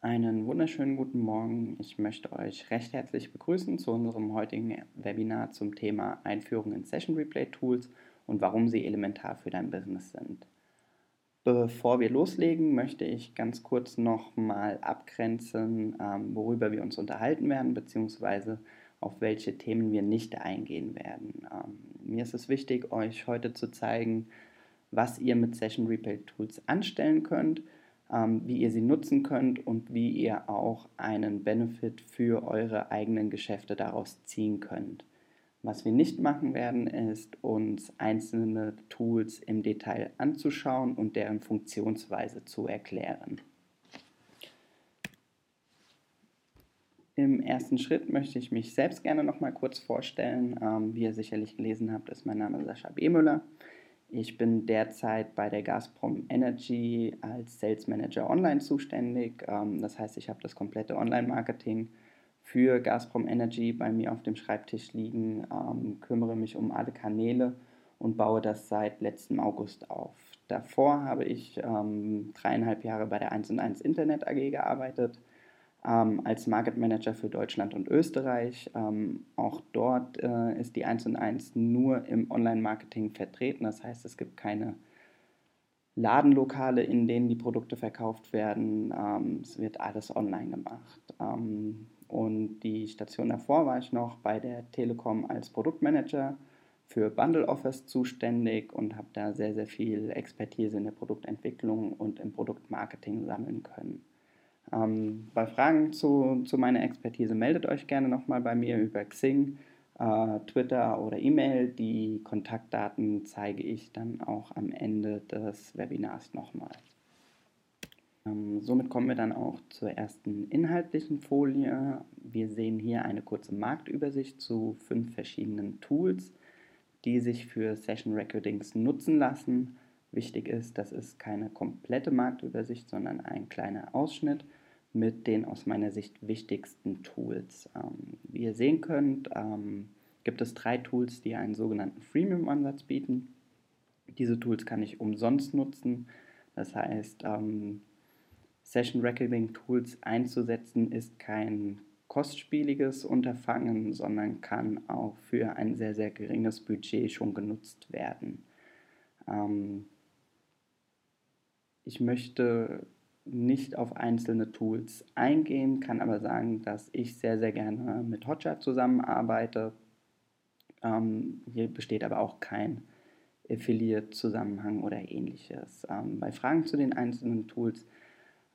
Einen wunderschönen guten Morgen. Ich möchte euch recht herzlich begrüßen zu unserem heutigen Webinar zum Thema Einführung in Session Replay Tools und warum sie elementar für dein Business sind. Bevor wir loslegen, möchte ich ganz kurz nochmal abgrenzen, ähm, worüber wir uns unterhalten werden, beziehungsweise auf welche Themen wir nicht eingehen werden. Ähm, mir ist es wichtig, euch heute zu zeigen, was ihr mit Session Replay Tools anstellen könnt ähm, wie ihr sie nutzen könnt und wie ihr auch einen Benefit für eure eigenen Geschäfte daraus ziehen könnt. Was wir nicht machen werden, ist uns einzelne Tools im Detail anzuschauen und deren Funktionsweise zu erklären. Im ersten Schritt möchte ich mich selbst gerne noch mal kurz vorstellen. Ähm, wie ihr sicherlich gelesen habt, ist mein Name Sascha B. Müller. Ich bin derzeit bei der Gazprom Energy als Sales Manager Online zuständig. Ähm, das heißt, ich habe das komplette Online-Marketing für Gazprom Energy bei mir auf dem Schreibtisch liegen, ähm, kümmere mich um alle Kanäle und baue das seit letztem August auf. Davor habe ich ähm, dreieinhalb Jahre bei der 1 1 Internet AG gearbeitet ähm, als Market Manager für Deutschland und Österreich. Ähm, auch dort äh, ist die 1 und 1 nur im Online-Marketing vertreten. Das heißt, es gibt keine Ladenlokale, in denen die Produkte verkauft werden. Ähm, es wird alles online gemacht. Ähm, und die Station davor war ich noch bei der Telekom als Produktmanager für Bundle Offers zuständig und habe da sehr, sehr viel Expertise in der Produktentwicklung und im Produktmarketing sammeln können. Ähm, bei Fragen zu, zu meiner Expertise meldet euch gerne nochmal bei mir über Xing, äh, Twitter oder E-Mail. Die Kontaktdaten zeige ich dann auch am Ende des Webinars nochmal. Ähm, somit kommen wir dann auch zur ersten inhaltlichen Folie. Wir sehen hier eine kurze Marktübersicht zu fünf verschiedenen Tools, die sich für Session Recordings nutzen lassen. Wichtig ist, das ist keine komplette Marktübersicht, sondern ein kleiner Ausschnitt mit den aus meiner Sicht wichtigsten Tools. Ähm, wie ihr sehen könnt, ähm, gibt es drei Tools, die einen sogenannten Freemium-Ansatz bieten. Diese Tools kann ich umsonst nutzen. Das heißt, ähm, Session Recording Tools einzusetzen ist kein kostspieliges Unterfangen, sondern kann auch für ein sehr, sehr geringes Budget schon genutzt werden. Ähm, ich möchte nicht auf einzelne Tools eingehen, kann aber sagen, dass ich sehr, sehr gerne mit Hotjar zusammenarbeite. Ähm, hier besteht aber auch kein Affiliate-Zusammenhang oder ähnliches. Ähm, bei Fragen zu den einzelnen Tools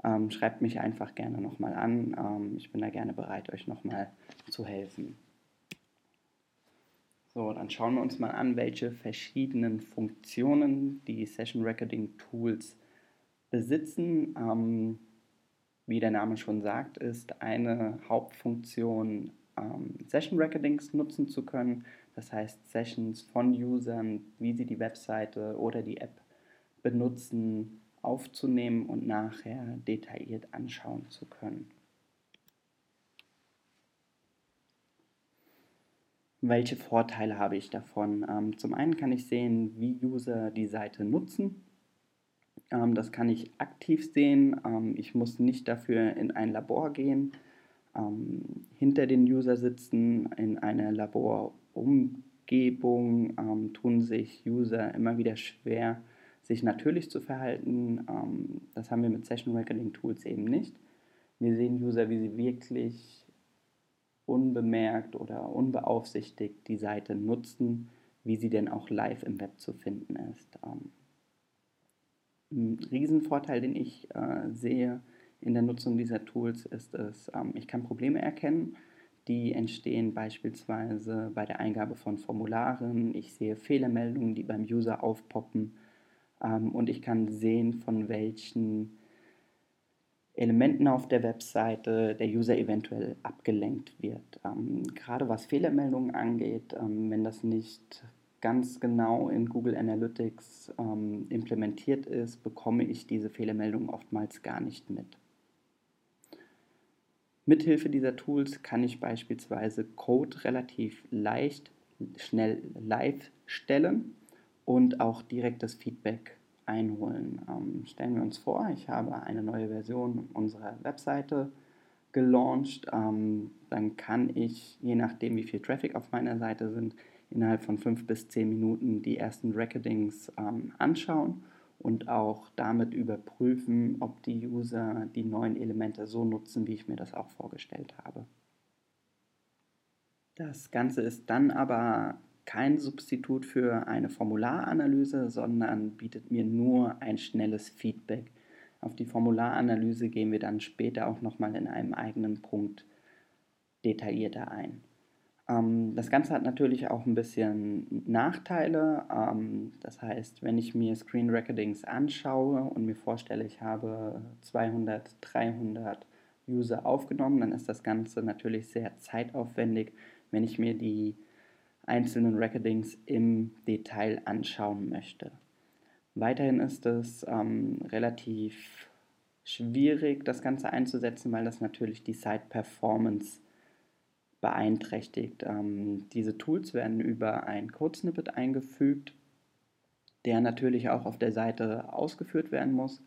ähm, schreibt mich einfach gerne nochmal an. Ähm, ich bin da gerne bereit, euch nochmal zu helfen. So, dann schauen wir uns mal an, welche verschiedenen Funktionen die Session Recording Tools besitzen. Ähm, wie der Name schon sagt, ist eine Hauptfunktion, ähm, Session Recordings nutzen zu können. Das heißt, Sessions von Usern, wie sie die Webseite oder die App benutzen, aufzunehmen und nachher detailliert anschauen zu können. Welche Vorteile habe ich davon? Ähm, zum einen kann ich sehen, wie User die Seite nutzen das kann ich aktiv sehen. Ähm, ich muss nicht dafür in ein Labor gehen, ähm, hinter den User sitzen. In einer Laborumgebung ähm, tun sich User immer wieder schwer, sich natürlich zu verhalten. Ähm, das haben wir mit Session Recording Tools eben nicht. Wir sehen User, wie sie wirklich unbemerkt oder unbeaufsichtigt die Seite nutzen, wie sie denn auch live im Web zu finden ist. Ein Riesenvorteil, den ich äh, sehe in der Nutzung dieser Tools, ist es, ähm, ich kann Probleme erkennen, die entstehen beispielsweise bei der Eingabe von Formularen. Ich sehe Fehlermeldungen, die beim User aufpoppen ähm, und ich kann sehen, von welchen Elementen auf der Webseite der User eventuell abgelenkt wird. Ähm, gerade was Fehlermeldungen angeht, ähm, wenn das nicht ganz genau in Google Analytics ähm, implementiert ist, bekomme ich diese Fehlermeldungen oftmals gar nicht mit. Mithilfe dieser Tools kann ich beispielsweise Code relativ leicht, schnell live stellen und auch direktes Feedback einholen. Ähm, stellen wir uns vor, ich habe eine neue Version unserer Webseite gelauncht. Ähm, dann kann ich, je nachdem wie viel Traffic auf meiner Seite sind, innerhalb von fünf bis zehn Minuten die ersten Recordings ähm, anschauen und auch damit überprüfen, ob die User die neuen Elemente so nutzen, wie ich mir das auch vorgestellt habe. Das Ganze ist dann aber kein Substitut für eine Formularanalyse, sondern bietet mir nur ein schnelles Feedback. Auf die Formularanalyse gehen wir dann später auch nochmal in einem eigenen Punkt detaillierter ein. Ähm, das Ganze hat natürlich auch ein bisschen Nachteile. Ähm, das heißt, wenn ich mir Screen Recordings anschaue und mir vorstelle, ich habe 200, 300 User aufgenommen, dann ist das Ganze natürlich sehr zeitaufwendig, wenn ich mir die einzelnen Recordings im Detail anschauen möchte. Weiterhin ist es ähm, relativ schwierig, das Ganze einzusetzen, weil das natürlich die Site-Performance beeinträchtigt. Ähm, diese Tools werden über ein Code-Snippet eingefügt, der natürlich auch auf der Seite ausgeführt werden muss.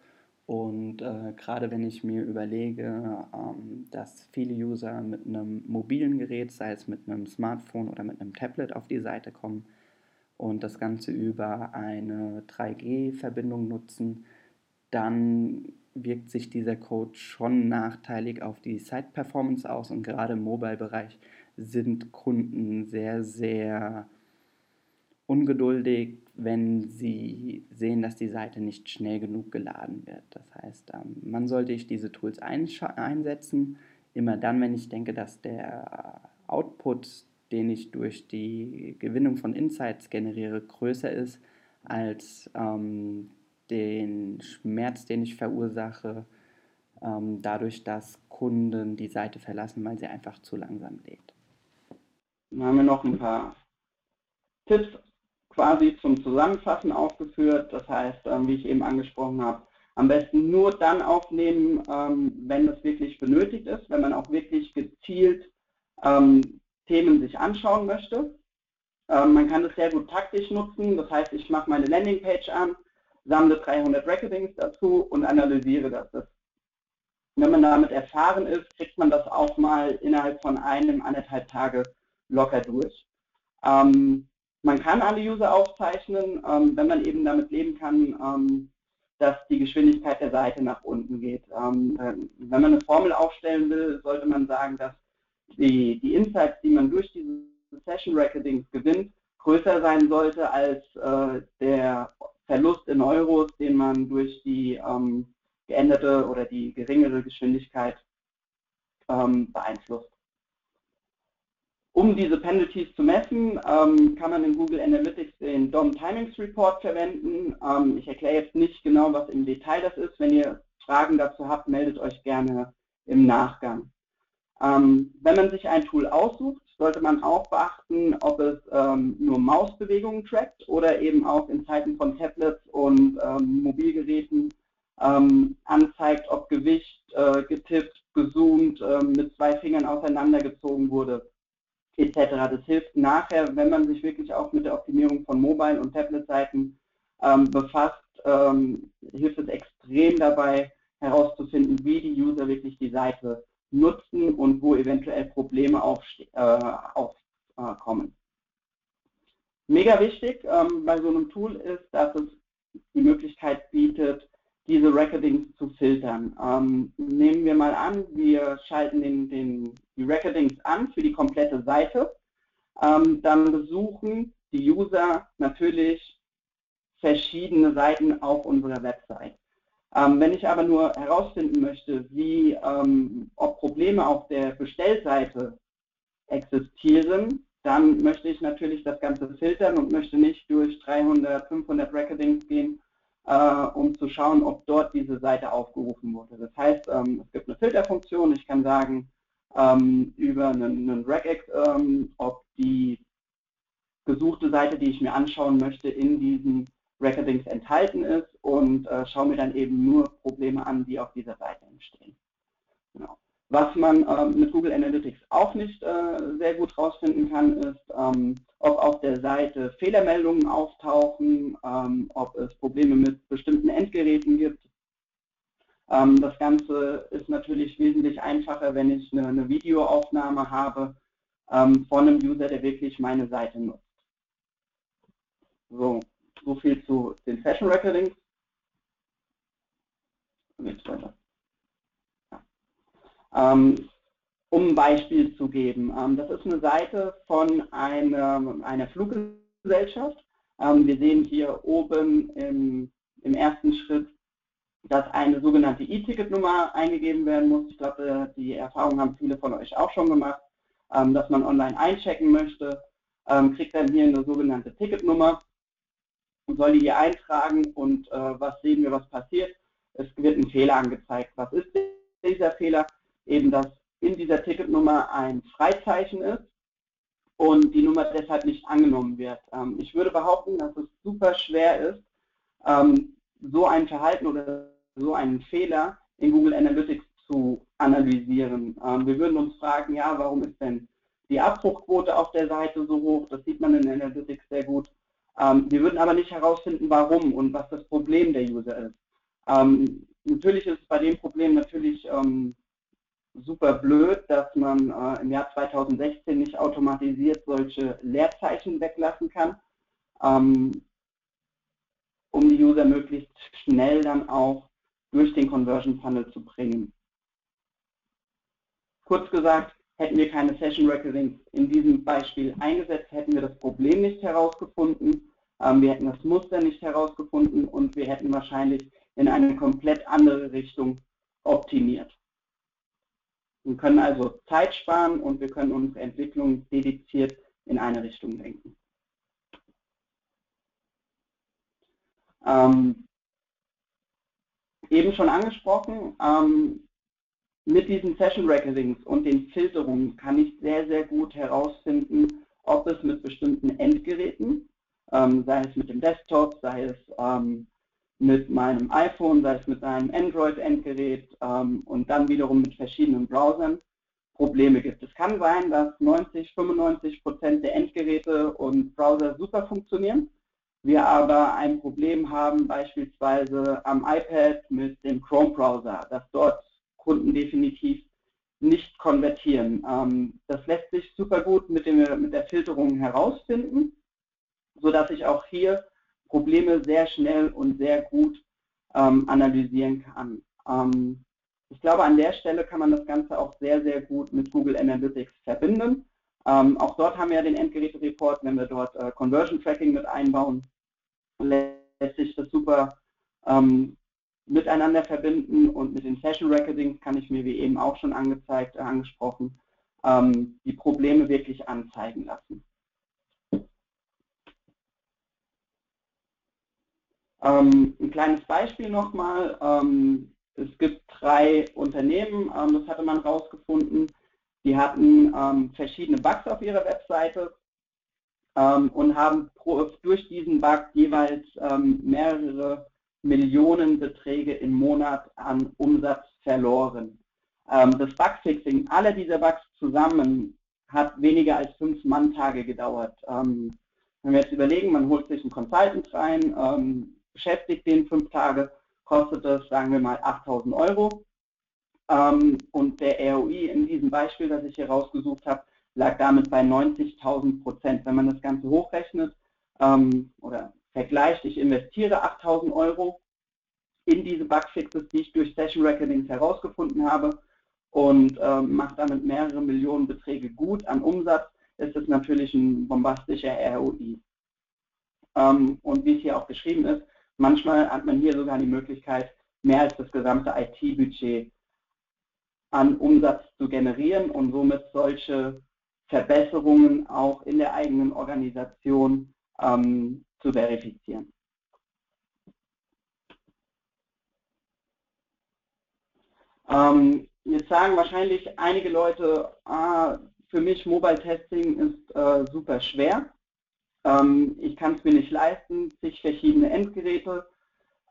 Und äh, gerade wenn ich mir überlege, ähm, dass viele User mit einem mobilen Gerät, sei es mit einem Smartphone oder mit einem Tablet, auf die Seite kommen, und das Ganze über eine 3G-Verbindung nutzen, dann wirkt sich dieser Code schon nachteilig auf die Site-Performance aus und gerade im Mobile-Bereich sind Kunden sehr, sehr ungeduldig, wenn sie sehen, dass die Seite nicht schnell genug geladen wird. Das heißt, ähm, man sollte ich diese Tools einsetzen, immer dann, wenn ich denke, dass der Output den ich durch die Gewinnung von Insights generiere, größer ist als ähm, den Schmerz, den ich verursache, ähm, dadurch, dass Kunden die Seite verlassen, weil sie einfach zu langsam lädt. Dann haben wir noch ein paar Tipps quasi zum Zusammenfassen aufgeführt. Das heißt, ähm, wie ich eben angesprochen habe, am besten nur dann aufnehmen, ähm, wenn es wirklich benötigt ist, wenn man auch wirklich gezielt ähm, Themen sich anschauen möchte. Man kann das sehr gut taktisch nutzen, das heißt, ich mache meine Landingpage an, sammle 300 Recordings dazu und analysiere das. das. Wenn man damit erfahren ist, kriegt man das auch mal innerhalb von einem, anderthalb Tage locker durch. Ähm, man kann alle User aufzeichnen, ähm, wenn man eben damit leben kann, ähm, dass die Geschwindigkeit der Seite nach unten geht. Ähm, äh, wenn man eine Formel aufstellen will, sollte man sagen, dass die, die Insights, die man durch diese Session Recordings gewinnt, größer sein sollte als äh, der Verlust in Euros, den man durch die ähm, geänderte oder die geringere Geschwindigkeit ähm, beeinflusst. Um diese Penalties zu messen, ähm, kann man in Google Analytics den DOM Timings Report verwenden. Ähm, ich erkläre jetzt nicht genau, was im Detail das ist. Wenn ihr Fragen dazu habt, meldet euch gerne im Nachgang. Ähm, wenn man sich ein Tool aussucht, sollte man auch beachten, ob es ähm, nur Mausbewegungen trackt oder eben auch in Zeiten von Tablets und ähm, Mobilgeräten ähm, anzeigt, ob Gewicht äh, getippt, gezoomt, äh, mit zwei Fingern auseinandergezogen wurde, etc. Das hilft nachher, wenn man sich wirklich auch mit der Optimierung von Mobile- und Tablet-Seiten ähm, befasst, ähm, hilft es extrem dabei herauszufinden, wie die User wirklich die Seite nutzen und wo eventuell Probleme aufkommen. Äh, Mega wichtig ähm, bei so einem Tool ist, dass es die Möglichkeit bietet, diese Recordings zu filtern. Ähm, nehmen wir mal an, wir schalten den, den, die Recordings an für die komplette Seite. Ähm, dann besuchen die User natürlich verschiedene Seiten auf unserer Website. Ähm, wenn ich aber nur herausfinden möchte, wie, ähm, ob Probleme auf der Bestellseite existieren, dann möchte ich natürlich das Ganze filtern und möchte nicht durch 300, 500 Recordings gehen, äh, um zu schauen, ob dort diese Seite aufgerufen wurde. Das heißt, ähm, es gibt eine Filterfunktion. Ich kann sagen ähm, über einen, einen Regex, ähm, ob die gesuchte Seite, die ich mir anschauen möchte, in diesem Recordings enthalten ist und äh, schaue mir dann eben nur Probleme an, die auf dieser Seite entstehen. Genau. Was man äh, mit Google Analytics auch nicht äh, sehr gut rausfinden kann, ist, ähm, ob auf der Seite Fehlermeldungen auftauchen, ähm, ob es Probleme mit bestimmten Endgeräten gibt. Ähm, das Ganze ist natürlich wesentlich einfacher, wenn ich eine, eine Videoaufnahme habe ähm, von einem User, der wirklich meine Seite nutzt. So, so viel zu den Session Recordings. Ähm, um ein Beispiel zu geben, ähm, das ist eine Seite von einer, Fluggesellschaft. Ähm, wir sehen hier oben im, ersten Schritt, dass eine sogenannte E-Ticket-Nummer eingegeben werden muss. Ich glaube, die Erfahrung haben viele von euch auch schon gemacht, dass man online einchecken möchte, kriegt dann hier eine sogenannte Ticketnummer soll die hier eintragen und äh, was sehen wir, was passiert. Es wird ein Fehler angezeigt. Was ist dieser Fehler? eben, dass in dieser Ticketnummer ein Freizeichen ist und die Nummer deshalb nicht angenommen wird. Ähm, ich würde behaupten, dass es super schwer ist, ähm, so ein Verhalten oder so einen Fehler in Google Analytics zu analysieren. Ähm, wir würden uns fragen, ja, warum ist denn die Abbruchquote auf der Seite so hoch? Das sieht man in Analytics sehr gut. Wir würden aber nicht herausfinden, warum und was das Problem der User ist. natürlich ist bei dem Problem natürlich super blöd, dass man äh, im Jahr 2016 nicht automatisiert solche Leerzeichen weglassen kann, ähm, um die User möglichst schnell dann auch durch den Conversion Funnel zu bringen. Kurz gesagt, hätten wir keine Session Recordings in diesem Beispiel eingesetzt, hätten wir das Problem nicht herausgefunden, ähm, wir hätten das Muster nicht herausgefunden und wir hätten wahrscheinlich in eine komplett andere Richtung optimiert. Wir können also Zeit sparen und wir können unsere Entwicklung dediziert in eine Richtung lenken. Ähm, eben schon angesprochen, ähm, mit diesen Session Recordings und den Filterungen kann ich sehr, sehr gut herausfinden, ob es mit bestimmten Endgeräten, ähm, sei es mit dem Desktop, sei es ähm, mit meinem iPhone, sei es mit einem Android-Endgerät ähm, und dann wiederum mit verschiedenen Browsern Probleme gibt. Es kann sein, dass 90, 95 Prozent der Endgeräte und Browser super funktionieren, wir aber ein Problem haben beispielsweise am iPad mit dem Chrome-Browser, dass dort Kunden definitiv nicht konvertieren. Ähm, das lässt sich super gut mit, dem, mit der Filterung herausfinden, sodass ich auch hier Probleme sehr schnell und sehr gut ähm, analysieren kann. Ähm, ich glaube, an der Stelle kann man das Ganze auch sehr, sehr gut mit Google Analytics verbinden. Ähm, auch dort haben wir ja den Endgeräte-Report, wenn wir dort äh, Conversion Tracking mit einbauen, lässt sich das super ähm, miteinander verbinden und mit den Session Recordings kann ich mir, wie eben auch schon angezeigt, äh, angesprochen, ähm, die Probleme wirklich anzeigen lassen. Ähm, ein kleines Beispiel nochmal. Ähm, es gibt drei Unternehmen, ähm, das hatte man rausgefunden, die hatten ähm, verschiedene Bugs auf ihrer Webseite ähm, und haben pro, durch diesen Bug jeweils mehrere Millionen Beträge im Monat an Umsatz verloren. das Bugfixing aller dieser Bugs zusammen hat weniger als fünf Manntage gedauert. wenn wir jetzt überlegen, man holt sich einen Consultant rein, beschäftigt den fünf Tage, kostet das, sagen wir mal, 8000 Euro. Ähm, und der ROI in diesem Beispiel, das ich hier rausgesucht habe, lag damit bei 90.000 Prozent. Wenn man das Ganze hochrechnet ähm, oder vergleicht, ich investiere 8.000 Euro in diese Bugfixes, die ich durch Session Recordings herausgefunden habe und ähm, mache damit mehrere Millionen Beträge gut an Umsatz, ist es natürlich ein bombastischer ROI. Ähm, und wie es hier auch geschrieben ist, Manchmal hat man hier sogar die Möglichkeit, mehr als das gesamte IT-Budget an Umsatz zu generieren und somit solche Verbesserungen auch in der eigenen Organisation ähm, zu verifizieren. Ähm, jetzt sagen wahrscheinlich einige Leute, ah, für mich Mobile Testing ist äh, super schwer. Ähm, ich kann es mir nicht leisten, sich verschiedene Endgeräte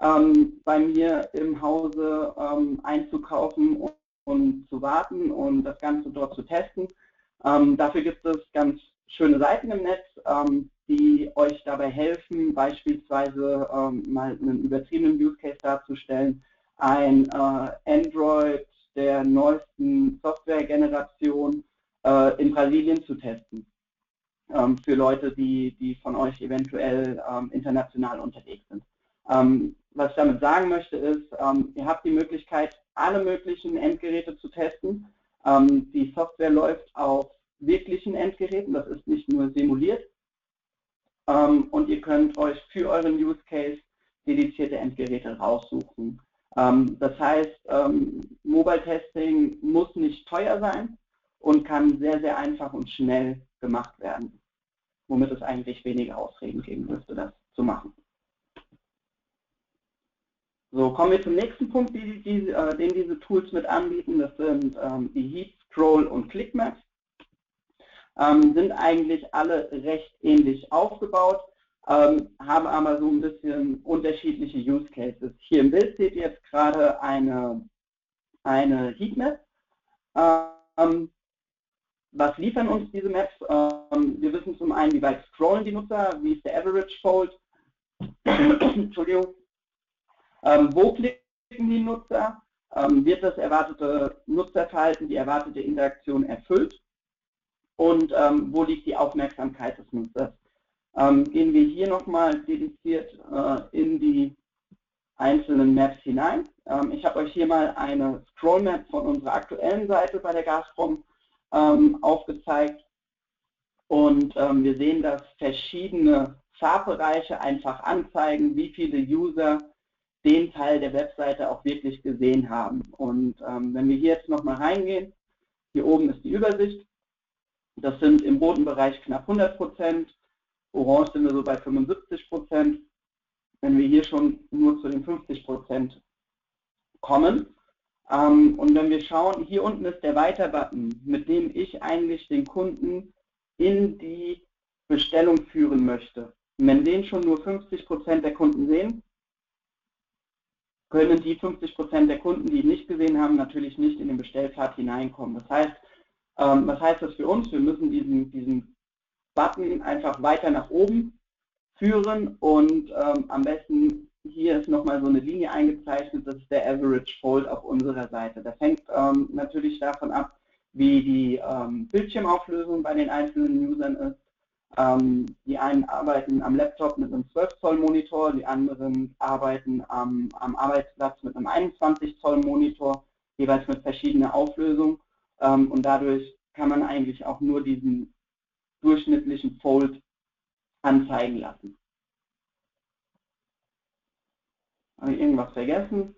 ähm, bei mir im Hause ähm, einzukaufen und, und zu warten und das Ganze dort zu testen. Ähm, dafür gibt es ganz schöne Seiten im Netz, ähm, die euch dabei helfen, beispielsweise ähm, mal einen übertriebenen Use Case darzustellen, ein äh, Android der neuesten Softwaregeneration äh, in Brasilien zu testen. Ähm, für Leute, die, die von euch eventuell ähm, international unterwegs sind. Ähm, was ich damit sagen möchte ist, ähm, ihr habt die Möglichkeit, alle möglichen Endgeräte zu testen. Ähm, die Software läuft auf wirklichen Endgeräten, das ist nicht nur simuliert. Ähm, und ihr könnt euch für euren Use Case dedizierte Endgeräte raussuchen. Ähm, das heißt, ähm, Mobile Testing muss nicht teuer sein und kann sehr, sehr einfach und schnell gemacht werden, womit es eigentlich wenige Ausreden geben dürfte, das zu machen. So, kommen wir zum nächsten Punkt, die, die, äh, den diese Tools mit anbieten. Das sind die Heat, Scroll und Clickmaps. Ähm, sind eigentlich alle recht ähnlich aufgebaut, ähm, haben aber so ein bisschen unterschiedliche Use Cases. Hier im Bild seht ihr jetzt gerade eine, eine Heatmap. Ähm, was liefern uns diese Maps? Ähm, wir wissen zum einen, wie weit scrollen die Nutzer, wie ist der Average Fold, Entschuldigung, ähm, wo klicken die Nutzer? Ähm, wird das erwartete Nutzerverhalten, die erwartete Interaktion erfüllt? Und ähm, wo liegt die Aufmerksamkeit des Nutzers? Ähm, gehen wir hier nochmal dediziert äh, in die einzelnen Maps hinein. Ähm, ich habe euch hier mal eine Scroll Map von unserer aktuellen Seite bei der Gazprom ähm, aufgezeigt. Und wir sehen, dass verschiedene Farbbereiche einfach anzeigen, wie viele User den Teil der Webseite auch wirklich gesehen haben. Und ähm, wenn wir hier jetzt nochmal reingehen, hier oben ist die Übersicht. Das sind im roten Bereich knapp 100 Prozent, orange sind wir so bei 75 Prozent. Wenn wir hier schon nur zu den 50 Prozent kommen, ähm, und wenn wir schauen, hier unten ist der Weiter-Button, mit dem ich eigentlich den Kunden in die Bestellung führen möchte. Und wenn den schon nur 50 Prozent der Kunden sehen, können die 50 Prozent der Kunden, die ihn nicht gesehen haben, natürlich nicht in den Bestellpfad hineinkommen. Das heißt, ähm, was heißt das für uns? Wir müssen diesen, diesen Button einfach weiter nach oben führen und ähm, am besten hier ist nochmal so eine Linie eingezeichnet, das ist der Average Fold auf unserer Seite. Das hängt ähm, natürlich davon ab, wie die ähm, Bildschirmauflösung bei den einzelnen Usern ist. Ähm, die einen arbeiten am Laptop mit einem 12 Zoll Monitor, die anderen arbeiten am, am Arbeitsplatz mit einem 21 Zoll Monitor, jeweils mit verschiedener Auflösung. Ähm, und dadurch kann man eigentlich auch nur diesen durchschnittlichen Fold anzeigen lassen. Habe ich irgendwas vergessen?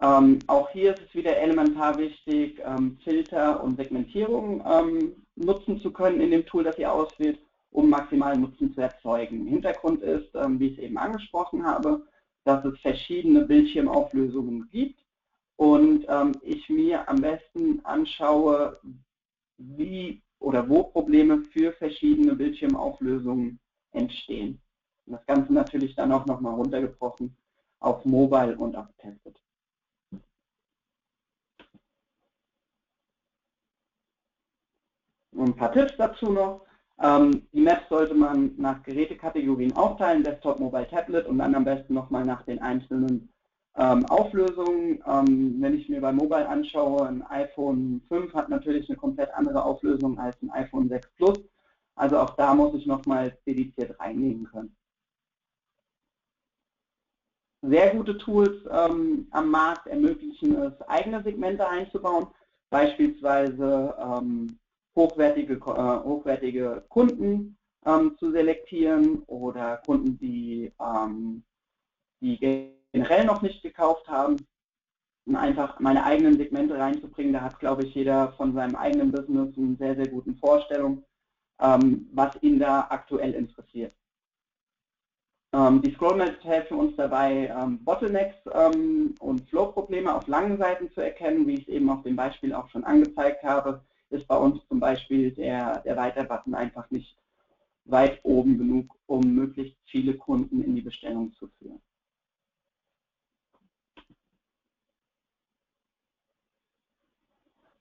Ähm, auch hier ist es wieder elementar wichtig, ähm, Filter und Segmentierung ähm, nutzen zu können in dem Tool, das ihr auswählt um maximalen Nutzen zu erzeugen. Hintergrund ist, ähm, wie ich es eben angesprochen habe, dass es verschiedene Bildschirmauflösungen gibt und ähm, ich mir am besten anschaue, wie oder wo Probleme für verschiedene Bildschirmauflösungen entstehen. das Ganze natürlich dann auch nochmal runtergebrochen auf Mobile und auf Tablet. Und ein paar Tipps dazu noch. Ähm, die Maps sollte man nach Gerätekategorien aufteilen, Desktop, Mobile, Tablet und dann am besten nochmal nach den einzelnen ähm, Auflösungen. Ähm, wenn ich mir bei Mobile anschaue, ein iPhone 5 hat natürlich eine komplett andere Auflösung als ein iPhone 6 Plus. Also auch da muss ich nochmal dediziert reinnehmen können. Sehr gute Tools ähm, am Markt ermöglichen es, eigene Segmente einzubauen, beispielsweise ähm, hochwertige, äh, hochwertige Kunden ähm, zu selektieren oder Kunden, die, ähm, die generell noch nicht gekauft haben, um einfach meine eigenen Segmente reinzubringen. Da hat, glaube ich, jeder von seinem eigenen Business eine sehr, sehr guten Vorstellung, ähm, was ihn da aktuell interessiert. Ähm, die Scrollmaps helfen uns dabei, ähm, Bottlenecks und Flow-Probleme auf langen Seiten zu erkennen, wie ich es eben auf dem Beispiel auch schon angezeigt habe ist bei uns zum Beispiel der, der Weiter-Button einfach nicht weit oben genug, um möglichst viele Kunden in die Bestellung zu führen.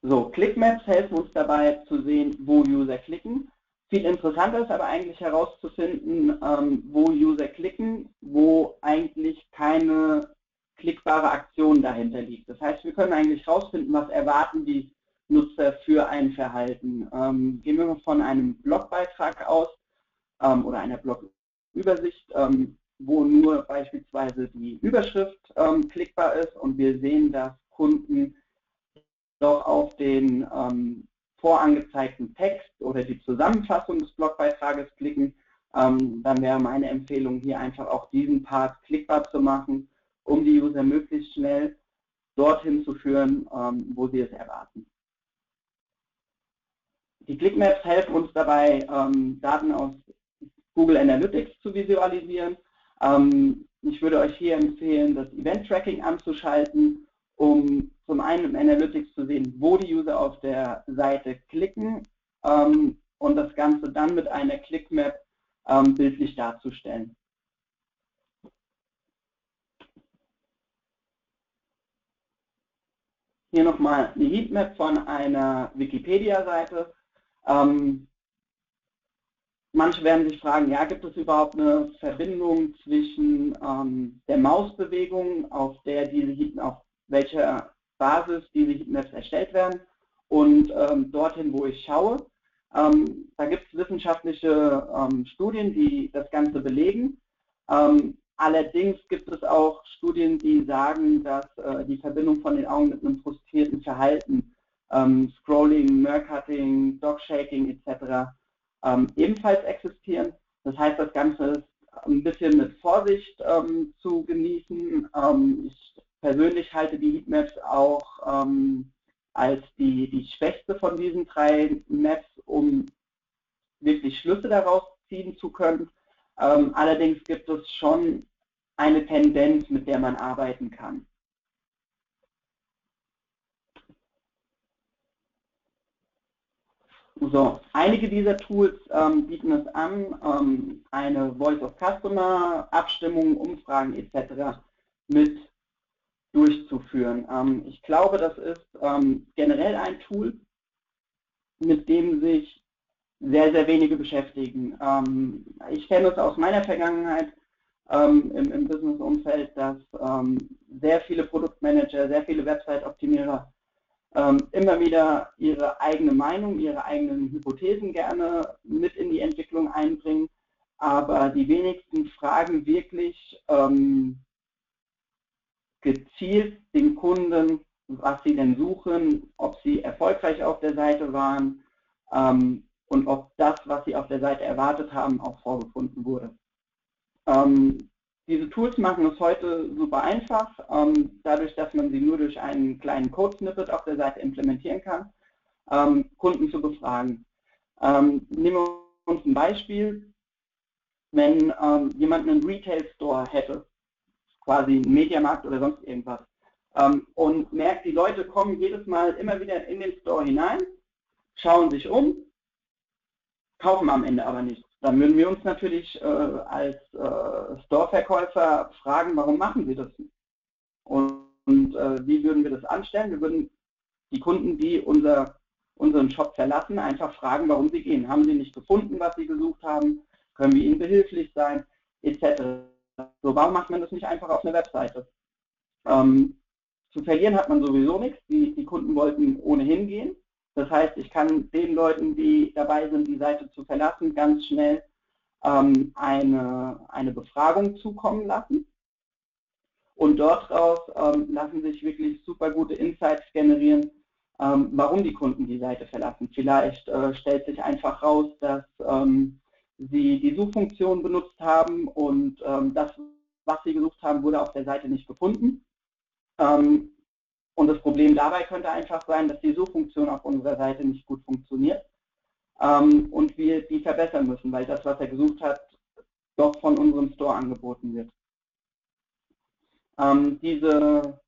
So, Clickmaps helfen uns dabei zu sehen, wo User klicken. Viel interessanter ist aber eigentlich herauszufinden, ähm, wo User klicken, wo eigentlich keine klickbare Aktion dahinter liegt. Das heißt, wir können eigentlich herausfinden, was erwarten die Nutzer für ein Verhalten. Ähm, gehen wir mal von einem Blogbeitrag aus ähm, oder einer Blogübersicht, ähm, wo nur beispielsweise die Überschrift ähm, klickbar ist und wir sehen, dass Kunden doch auf den ähm, vorangezeigten Text oder die Zusammenfassung des Blogbeitrages klicken, ähm, dann wäre meine Empfehlung hier einfach auch diesen Part klickbar zu machen, um die User möglichst schnell dorthin zu führen, ähm, wo sie es erwarten. Die Clickmaps helfen uns dabei, ähm, Daten aus Google Analytics zu visualisieren. Ähm, ich würde euch hier empfehlen, das Event Tracking anzuschalten, um zum einen im Analytics zu sehen, wo die User auf der Seite klicken ähm, und das Ganze dann mit einer Clickmap ähm, bildlich darzustellen. Hier nochmal eine Heatmap von einer Wikipedia-Seite. Ähm, manche werden sich fragen, ja, gibt es überhaupt eine Verbindung zwischen ähm, der Mausbewegung, auf der diese auf welcher Basis diese Heatmaps erstellt werden und ähm, dorthin, wo ich schaue. Ähm, da gibt es wissenschaftliche ähm, Studien, die das Ganze belegen. Ähm, allerdings gibt es auch Studien, die sagen, dass äh, die Verbindung von den Augen mit einem frustrierten Verhalten, ähm, Scrolling, Mercutting, Dogshaking etc. Ähm, ebenfalls existieren. Das heißt, das Ganze ist ein bisschen mit Vorsicht zu genießen. ich persönlich halte die Heatmaps auch ähm, als die, die schwächste von diesen drei Maps, um wirklich Schlüsse daraus ziehen zu können. Ähm, allerdings gibt es schon eine Tendenz, mit der man arbeiten kann. So, einige dieser Tools ähm, bieten es an, ähm, eine Voice of Customer, Abstimmungen, Umfragen etc. mit durchzuführen. Ähm, ich glaube, das ist ähm, generell ein Tool, mit dem sich sehr, sehr wenige beschäftigen. Ähm, ich kenne es aus meiner Vergangenheit ähm, im, im Business-Umfeld, dass ähm, sehr viele Produktmanager, sehr viele Website-Optimierer ähm, immer wieder ihre eigene Meinung, ihre eigenen Hypothesen gerne mit in die Entwicklung einbringen, aber die wenigsten fragen wirklich, gezielt den Kunden, was sie denn suchen, ob sie erfolgreich auf der Seite waren ähm, und ob das, was sie auf der Seite erwartet haben, auch vorgefunden wurde. Ähm, diese Tools machen es heute super einfach, ähm, dadurch, dass man sie nur durch einen kleinen Code-Snippet auf der Seite implementieren kann, ähm, Kunden zu befragen. Ähm, nehmen wir uns ein Beispiel. Wenn ähm, jemand einen Retail-Store hätte quasi Mediamarkt oder sonst irgendwas. Ähm, und merkt, die Leute kommen jedes Mal immer wieder in den Store hinein, schauen sich um, kaufen am Ende aber nichts. Dann würden wir uns natürlich äh, als äh, Store-Verkäufer fragen, warum machen sie das und äh, wie würden wir das anstellen? Wir würden die Kunden, die unser, unseren Shop verlassen, einfach fragen, warum sie gehen. Haben sie nicht gefunden, was sie gesucht haben? Können wir ihnen behilflich sein? Etc. So, warum macht man das nicht einfach auf einer Webseite? Ähm, zu verlieren hat man sowieso nichts. Die, die Kunden wollten ohnehin gehen. Das heißt, ich kann den Leuten, die dabei sind, die Seite zu verlassen, ganz schnell ähm, eine, eine Befragung zukommen lassen. Und dort raus ähm, lassen sich wirklich super gute Insights generieren, ähm, warum die Kunden die Seite verlassen. Vielleicht äh, stellt sich einfach raus, dass ähm, sie die Suchfunktion benutzt haben und ähm, das, was sie gesucht haben, wurde auf der Seite nicht gefunden. Ähm, und das Problem dabei könnte einfach sein, dass die Suchfunktion auf unserer Seite nicht gut funktioniert ähm, und wir die verbessern müssen, weil das, was er gesucht hat, doch von unserem Store angeboten wird. Ähm, diese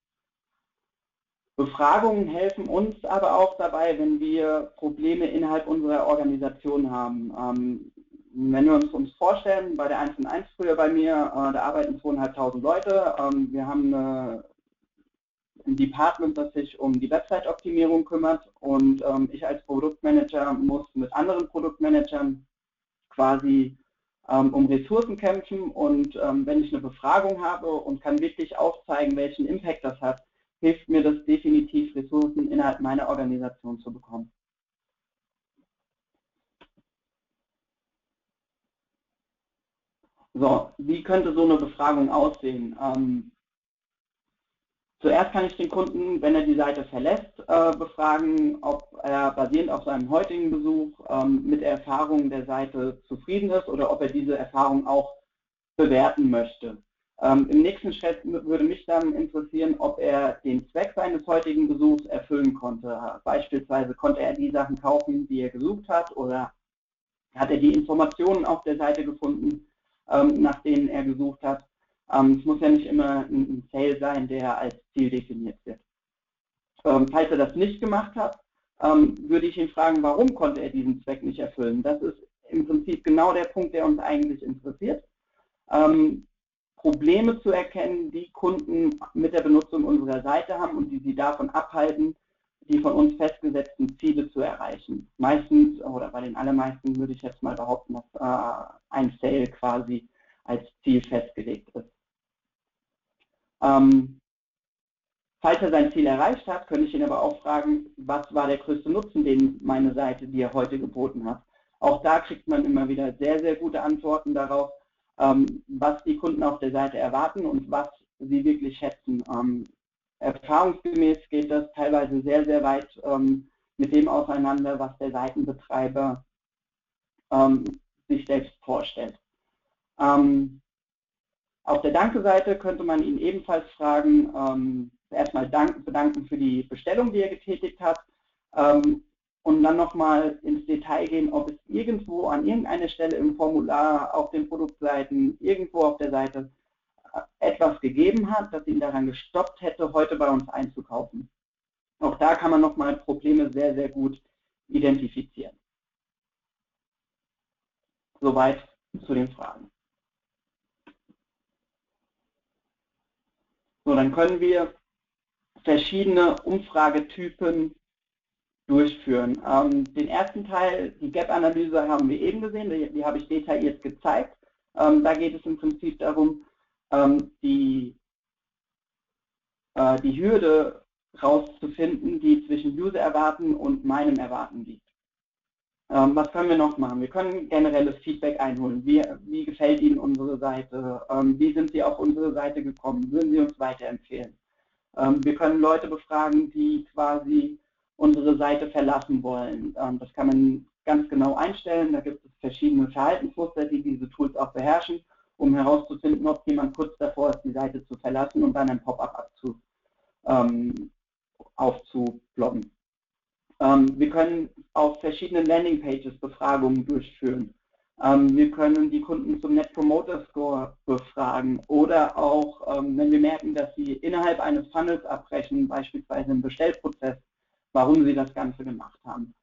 Befragungen helfen uns aber auch dabei, wenn wir Probleme innerhalb unserer Organisation haben. Wenn wir uns, uns vorstellen, bei der 1 und 1 früher bei mir, äh, da arbeiten 2.500 Leute. Ähm, wir haben eine, ein Department, das sich um die Website-Optimierung kümmert und ähm, ich als Produktmanager muss mit anderen Produktmanagern quasi ähm, um Ressourcen kämpfen und ähm, wenn ich eine Befragung habe und kann wirklich aufzeigen, welchen Impact das hat, hilft mir das definitiv, Ressourcen innerhalb meiner Organisation zu bekommen. So, wie könnte so eine Befragung aussehen? Ähm, zuerst kann ich den Kunden, wenn er die Seite verlässt, äh, befragen, ob er basierend auf seinem heutigen Besuch ähm, mit der Erfahrung der Seite zufrieden ist oder ob er diese Erfahrung auch bewerten möchte. Ähm, Im nächsten Schritt würde mich dann interessieren, ob er den Zweck seines heutigen Besuchs erfüllen konnte. Beispielsweise konnte er die Sachen kaufen, die er gesucht hat oder hat er die Informationen auf der Seite gefunden, nach denen er gesucht hat. Ähm, es muss ja nicht immer ein, Sale sein, der als Ziel definiert wird. Ähm, falls er das nicht gemacht hat, ähm, würde ich ihn fragen, warum konnte er diesen Zweck nicht erfüllen. Das ist im Prinzip genau der Punkt, der uns eigentlich interessiert. Ähm, Probleme zu erkennen, die Kunden mit der Benutzung unserer Seite haben und die sie davon abhalten, die von uns festgesetzten Ziele zu erreichen. Meistens oder bei den allermeisten würde ich jetzt mal behaupten, dass äh, ein Sale quasi als Ziel festgelegt ist. Ähm, falls er sein Ziel erreicht hat, könnte ich ihn aber auch fragen, was war der größte Nutzen, den meine Seite dir heute geboten hat. Auch da kriegt man immer wieder sehr, sehr gute Antworten darauf, ähm, was die Kunden auf der Seite erwarten und was sie wirklich schätzen. Ähm, erfahrungsgemäß geht das teilweise sehr, sehr weit ähm, mit dem auseinander, was der Seitenbetreiber sich selbst vorstellt. auf der Danke-Seite könnte man ihn ebenfalls fragen, erstmal bedanken für die Bestellung, die er getätigt hat und dann nochmal ins Detail gehen, ob es irgendwo an irgendeiner Stelle im Formular, auf den Produktseiten, irgendwo auf der Seite etwas gegeben hat, das ihn daran gestoppt hätte, heute bei uns einzukaufen. Auch da kann man nochmal Probleme sehr, sehr gut identifizieren. Soweit zu den Fragen. So, dann können wir verschiedene Umfragetypen durchführen. Ähm, den ersten Teil, die Gap-Analyse, haben wir eben gesehen, die, die habe ich detailliert gezeigt. Ähm, da geht es im Prinzip darum, ähm, die, äh, die Hürde rauszufinden, die zwischen User-Erwarten und meinem Erwarten liegt. Ähm, was können wir noch machen? Wir können generelles Feedback einholen. Wie, wie gefällt Ihnen unsere Seite? Ähm, wie sind Sie auf unsere Seite gekommen? Würden Sie uns weiterempfehlen? Ähm, wir können Leute befragen, die quasi unsere Seite verlassen wollen. Ähm, das kann man ganz genau einstellen. Da gibt es verschiedene Verhaltensmuster, die diese Tools auch beherrschen, um herauszufinden, ob jemand kurz davor ist, die Seite zu verlassen und dann ein Pop-up ähm, aufzuploppen. Ähm, wir können auf verschiedenen Landingpages Befragungen durchführen. Ähm, wir können die Kunden zum Net Promoter Score befragen oder auch, ähm, wenn wir merken, dass sie innerhalb eines Funnels abbrechen, beispielsweise im Bestellprozess, warum sie das Ganze gemacht haben.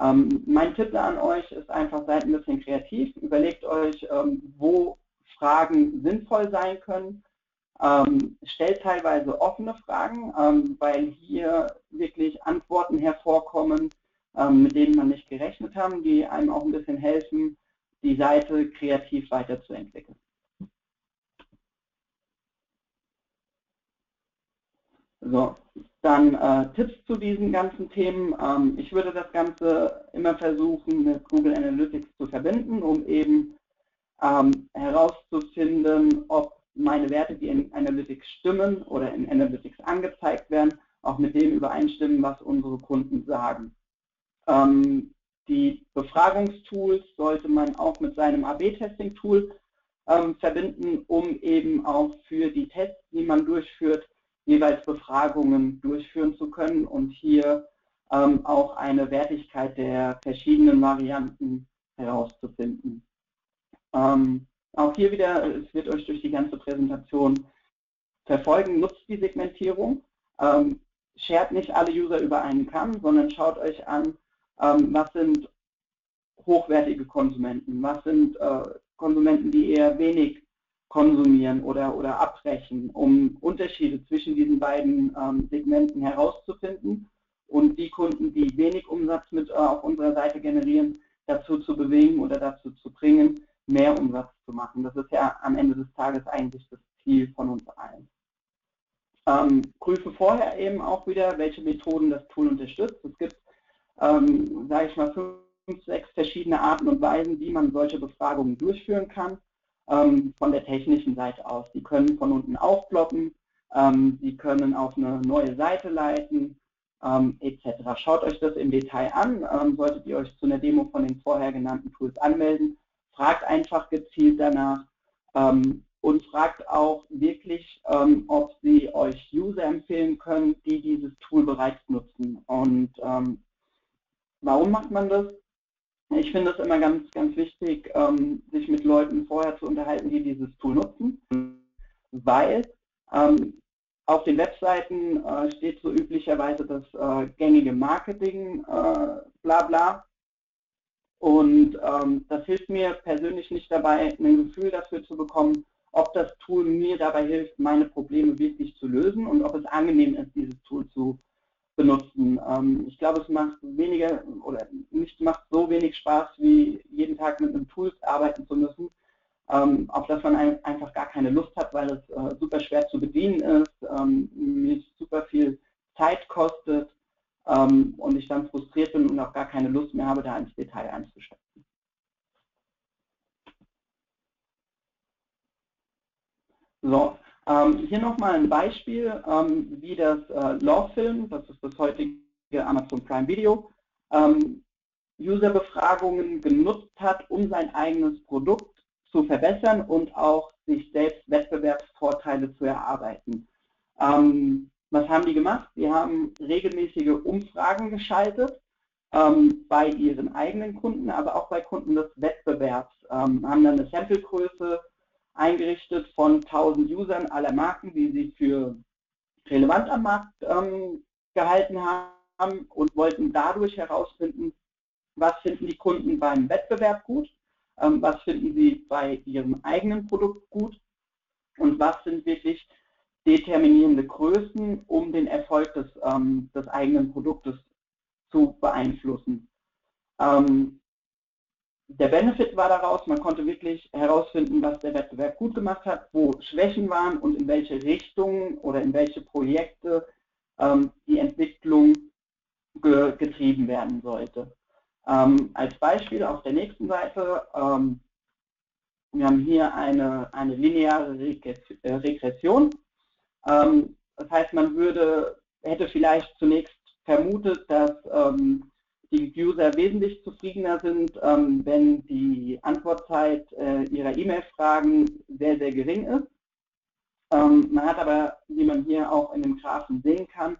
Ähm, mein Tipp an euch ist einfach, seid ein bisschen kreativ, überlegt euch, ähm, wo Fragen sinnvoll sein können, ähm, stellt teilweise offene Fragen, ähm, weil hier wirklich Antworten hervorkommen, ähm, mit denen man nicht gerechnet haben, die einem auch ein bisschen helfen, die Seite kreativ weiterzuentwickeln. So, dann äh, Tipps zu diesen ganzen Themen. Ähm, ich würde das Ganze immer versuchen, mit Google Analytics zu verbinden, um eben ähm, herauszufinden, ob meine Werte, die in Analytics stimmen oder in Analytics angezeigt werden, auch mit dem übereinstimmen, was unsere Kunden sagen. Ähm, die Befragungstools sollte man auch mit seinem AB-Testing-Tool ähm, verbinden, um eben auch für die Tests, die man durchführt, jeweils Befragungen durchführen zu können und hier ähm, auch eine Wertigkeit der verschiedenen Varianten herauszufinden. Ähm, auch hier wieder, es wird euch durch die ganze Präsentation verfolgen, nutzt die Segmentierung. Ähm, shared nicht alle User über einen Kamm, sondern schaut euch an, ähm, was sind hochwertige Konsumenten, was sind äh, Konsumenten, die eher wenig konsumieren oder, oder abbrechen, um Unterschiede zwischen diesen beiden ähm, Segmenten herauszufinden und die Kunden, die wenig Umsatz mit äh, auf unserer Seite generieren, dazu zu bewegen oder dazu zu bringen, mehr Umsatz zu machen. Das ist ja am Ende des Tages eigentlich das Ziel von uns allen. Ähm, prüfe vorher eben auch wieder, welche Methoden das Tool unterstützt. Es gibt, ähm, sage ich mal, fünf, sechs verschiedene Arten und Weisen, wie man solche Befragungen durchführen kann, ähm, von der technischen Seite aus. Die können von unten aufploppen, ähm, Sie können auf eine neue Seite leiten, ähm, etc. Schaut euch das im Detail an, ähm, solltet ihr euch zu einer Demo von den vorher genannten Tools anmelden. Fragt einfach gezielt danach ähm, und fragt auch wirklich, ähm, ob sie euch User empfehlen können, die dieses Tool bereits nutzen. Und ähm, warum macht man das? Ich finde es immer ganz, ganz wichtig, ähm, sich mit Leuten vorher zu unterhalten, die dieses Tool nutzen, weil auf den Webseiten äh, steht so üblicherweise das äh, gängige Marketing, äh, bla bla. Und ähm, das hilft mir persönlich nicht dabei, ein Gefühl dafür zu bekommen, ob das Tool mir dabei hilft, meine Probleme wirklich zu lösen und ob es angenehm ist, dieses Tool zu benutzen. Ähm, ich glaube, es macht weniger oder nicht macht so wenig Spaß, wie jeden Tag mit einem Tool arbeiten zu müssen, ähm, auf das man ein, einfach gar keine Lust hat, weil es äh, super schwer zu bedienen ist, ähm, mich super viel Zeit kostet ähm, und ich dann frustriert bin und auch gar keine Lust mehr habe, da ins Detail einzusteigen. So, ähm, hier nochmal ein Beispiel, ähm, wie das äh, Lawfilm, das ist das heutige Amazon Prime Video, ähm, Userbefragungen genutzt hat, um sein eigenes Produkt zu verbessern und auch sich selbst Wettbewerbsvorteile zu erarbeiten. Ähm, was haben die gemacht? Sie haben regelmäßige Umfragen geschaltet ähm, bei ihren eigenen Kunden, aber auch bei Kunden des Wettbewerbs. Ähm, haben dann eine Samplegröße eingerichtet von 1000 Usern aller Marken, die sie für relevant am Markt ähm, gehalten haben und wollten dadurch herausfinden, was finden die Kunden beim Wettbewerb gut ähm, was finden Sie bei Ihrem eigenen Produkt gut und was sind wirklich determinierende Größen, um den Erfolg des, ähm, des eigenen Produktes zu beeinflussen. Ähm, der Benefit war daraus, man konnte wirklich herausfinden, was der Wettbewerb gut gemacht hat, wo Schwächen waren und in welche Richtungen oder in welche Projekte ähm, die Entwicklung ge getrieben werden sollte. Ähm, als Beispiel auf der nächsten Seite, ähm, wir haben hier eine, eine lineare äh, Regression. Ähm, das heißt, man würde, hätte vielleicht zunächst vermutet, dass ähm, die User wesentlich zufriedener sind, ähm, wenn die Antwortzeit äh, ihrer E-Mail-Fragen sehr, sehr gering ist. Ähm, man hat aber, wie man hier auch in den Graphen sehen kann,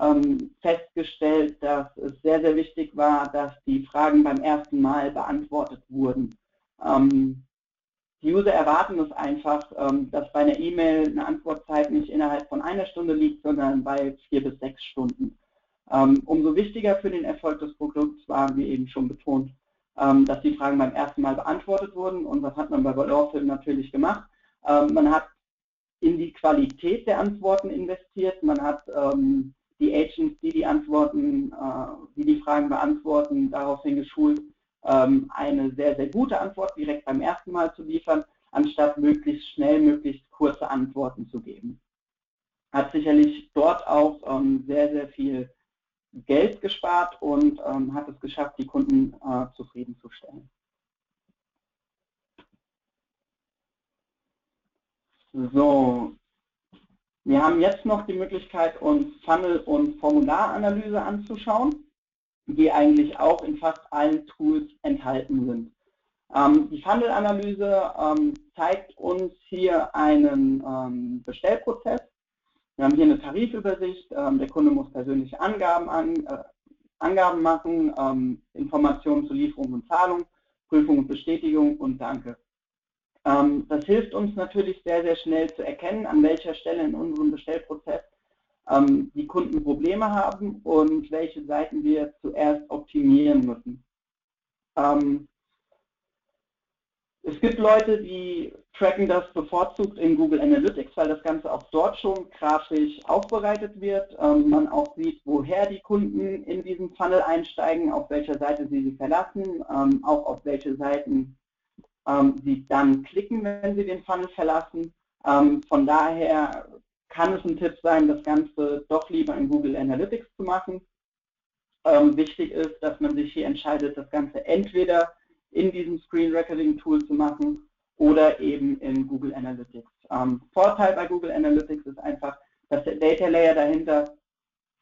ähm, festgestellt, dass es sehr, sehr wichtig war, dass die Fragen beim ersten Mal beantwortet wurden. Ähm, die User erwarten es einfach, ähm, dass bei einer E-Mail eine Antwortzeit nicht innerhalb von einer Stunde liegt, sondern bei vier bis sechs Stunden. Ähm, umso wichtiger für den Erfolg des Produkts war, wie eben schon betont, ähm, dass die Fragen beim ersten Mal beantwortet wurden. Und was hat man bei Lawfilm natürlich gemacht? Man hat in die Qualität der Antworten investiert, man hat die Agents, die die Antworten, äh, die die Fragen beantworten, daraufhin geschult, ähm, eine sehr, sehr gute Antwort direkt beim ersten Mal zu liefern, anstatt möglichst schnell, möglichst kurze Antworten zu geben. Hat sicherlich dort auch ähm, sehr, sehr viel Geld gespart und ähm, hat es geschafft, die Kunden äh, zufriedenzustellen. So, wir haben jetzt noch die Möglichkeit, uns Funnel- und Formularanalyse anzuschauen, die eigentlich auch in fast allen Tools enthalten sind. Ähm, die Funnel-Analyse ähm, zeigt uns hier einen ähm, Bestellprozess. Wir haben hier eine Tarifübersicht. Ähm, der Kunde muss persönliche Angaben, an, äh, Angaben machen, ähm, Informationen zu Lieferung und Zahlung, Prüfung und Bestätigung und Danke. Ähm, das hilft uns natürlich sehr, sehr schnell zu erkennen, an welcher Stelle in unserem Bestellprozess ähm, die Kunden Probleme haben und welche Seiten wir zuerst optimieren müssen. Ähm, Es gibt Leute, die tracken das bevorzugt in Google Analytics, weil das Ganze auch dort schon grafisch aufbereitet wird. Ähm, man auch sieht, woher die Kunden in diesen Funnel einsteigen, auf welcher Seite sie sie verlassen, ähm, auch auf welche Seiten ähm, sie dann klicken, wenn sie den Funnel verlassen. Ähm, von daher kann es ein Tipp sein, das Ganze doch lieber in Google Analytics zu machen. Ähm, wichtig ist, dass man sich hier entscheidet, das Ganze entweder in diesem Screen Recording Tool zu machen oder eben in Google Analytics. Ähm, Vorteil bei Google Analytics ist einfach, dass der Data Layer dahinter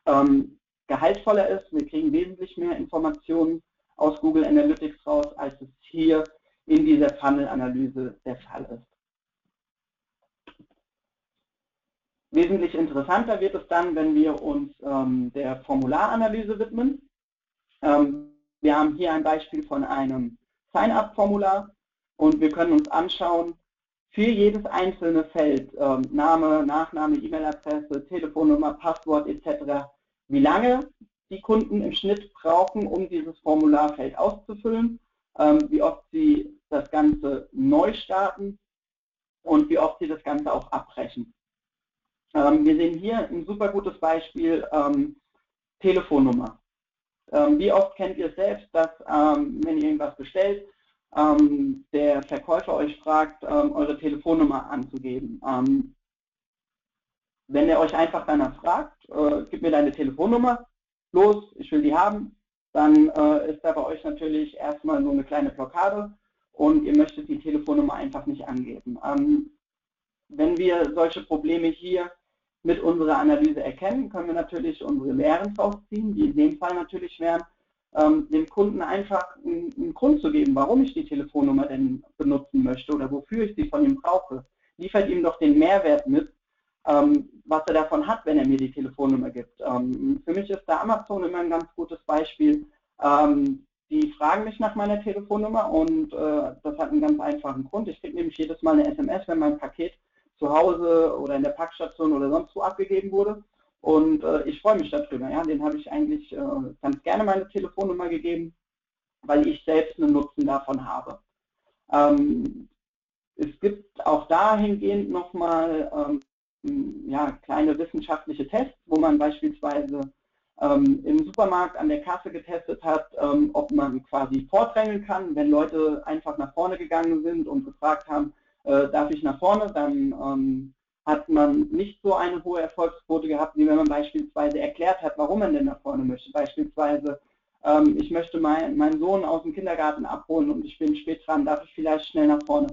ähm, gehaltvoller ist. Wir kriegen wesentlich mehr Informationen aus Google Analytics raus, als es hier in dieser Funnel-Analyse der Fall ist. Wesentlich interessanter wird es dann, wenn wir uns ähm, der Formularanalyse widmen. Ähm, wir haben hier ein Beispiel von einem Sign-up-Formular und wir können uns anschauen, für jedes einzelne Feld, ähm, Name, Nachname, E-Mail-Adresse, Telefonnummer, Passwort etc., wie lange die Kunden im Schnitt brauchen, um dieses Formularfeld auszufüllen, ähm, wie oft sie das Ganze neu starten und wie oft sie das Ganze auch abbrechen. Ähm, wir sehen hier ein super gutes Beispiel, ähm, Telefonnummer. Ähm, wie oft kennt ihr selbst, dass, wenn ihr irgendwas bestellt, der Verkäufer euch fragt, eure Telefonnummer anzugeben? Wenn er euch einfach danach fragt, äh, gib mir deine Telefonnummer, los, ich will die haben, dann äh, ist da bei euch natürlich erstmal so eine kleine Blockade und ihr möchtet die Telefonnummer einfach nicht angeben. Wenn wir solche Probleme hier mit unserer Analyse erkennen, können wir natürlich unsere Lehren draus ziehen, die in dem Fall natürlich wären, ähm, dem Kunden einfach einen, Grund zu geben, warum ich die Telefonnummer denn benutzen möchte oder wofür ich sie von ihm brauche. Liefert ihm doch den Mehrwert mit, ähm, was er davon hat, wenn er mir die Telefonnummer gibt. Ähm, für mich ist da Amazon immer ein ganz gutes Beispiel. Die fragen mich nach meiner Telefonnummer und äh, das hat einen ganz einfachen Grund. Ich kriege nämlich jedes Mal eine SMS, wenn mein Paket zu Hause oder in der Packstation oder sonst wo abgegeben wurde. Und äh, ich freue mich darüber. Ja. Den habe ich eigentlich äh, ganz gerne meine Telefonnummer gegeben, weil ich selbst einen Nutzen davon habe. Ähm, es gibt auch dahingehend nochmal ähm, ja, kleine wissenschaftliche Tests, wo man beispielsweise ähm, im Supermarkt an der Kasse getestet hat, ähm, ob man quasi vordrängeln kann, wenn Leute einfach nach vorne gegangen sind und gefragt haben, äh, darf ich nach vorne, dann ähm, hat man nicht so eine hohe Erfolgsquote gehabt, wie wenn man beispielsweise erklärt hat, warum man denn nach vorne möchte. Beispielsweise, ähm, ich möchte mein, meinen Sohn aus dem Kindergarten abholen und ich bin spät dran, darf ich vielleicht schnell nach vorne.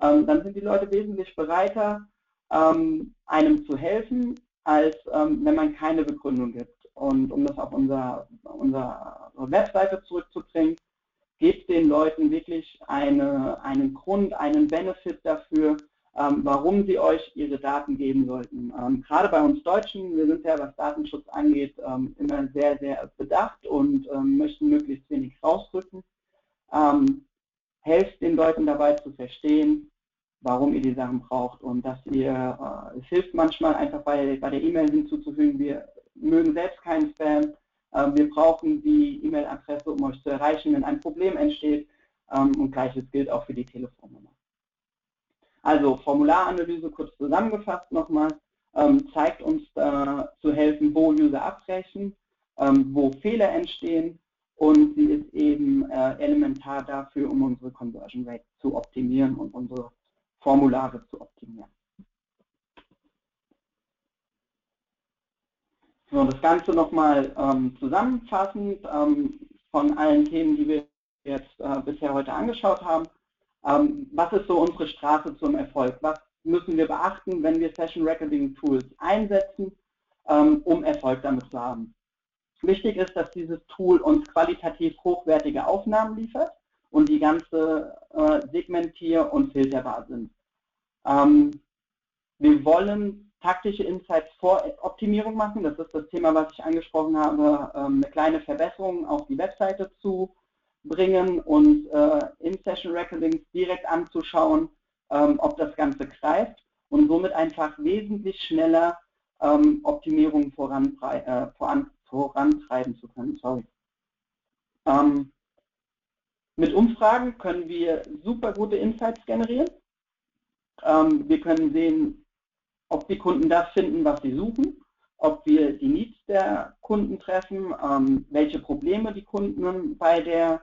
Ähm, dann sind die Leute wesentlich bereiter, ähm, einem zu helfen, als ähm, wenn man keine Begründung gibt. Und um das auf unser, unsere Webseite zurückzubringen, gebt den Leuten wirklich eine, einen Grund, einen Benefit dafür, ähm, warum sie euch ihre Daten geben sollten. Ähm, gerade bei uns Deutschen, wir sind ja, was Datenschutz angeht, ähm, immer sehr, sehr bedacht und ähm, möchten möglichst wenig rausdrücken. Ähm, helft den Leuten dabei zu verstehen, warum ihr die Sachen braucht und dass ihr, äh, es hilft manchmal einfach bei, bei der E-Mail hinzuzufügen, wir mögen selbst keinen Spam, wir brauchen die E-Mail-Adresse, um euch zu erreichen, wenn ein Problem entsteht. Ähm, und gleiches gilt auch für die Telefonnummer. Also Formularanalyse kurz zusammengefasst nochmal, ähm, zeigt uns zu helfen, wo User abbrechen, wo Fehler entstehen und sie ist eben äh, elementar dafür, um unsere Conversion Rate zu optimieren und unsere Formulare zu optimieren. So, das Ganze nochmal ähm, zusammenfassend ähm, von allen Themen, die wir jetzt äh, bisher heute angeschaut haben. Ähm, was ist so unsere Straße zum Erfolg? Was müssen wir beachten, wenn wir Session Recording Tools einsetzen, ähm, um Erfolg damit zu haben? Wichtig ist, dass dieses Tool uns qualitativ hochwertige Aufnahmen liefert und die ganze äh, segmentier- und filterbar sind. Ähm, wir wollen taktische Insights vor Optimierung machen. Das ist das Thema, was ich angesprochen habe, ähm, eine kleine Verbesserung auf die Webseite zu bringen und äh, in Session Recordings direkt anzuschauen, ähm, ob das Ganze greift und somit einfach wesentlich schneller ähm, Optimierungen äh, voran, vorantreiben zu können. Sorry. Mit Umfragen können wir super gute Insights generieren. Wir können sehen, ob die Kunden das finden, was sie suchen, ob wir die Needs der Kunden treffen, ähm, welche Probleme die Kunden bei der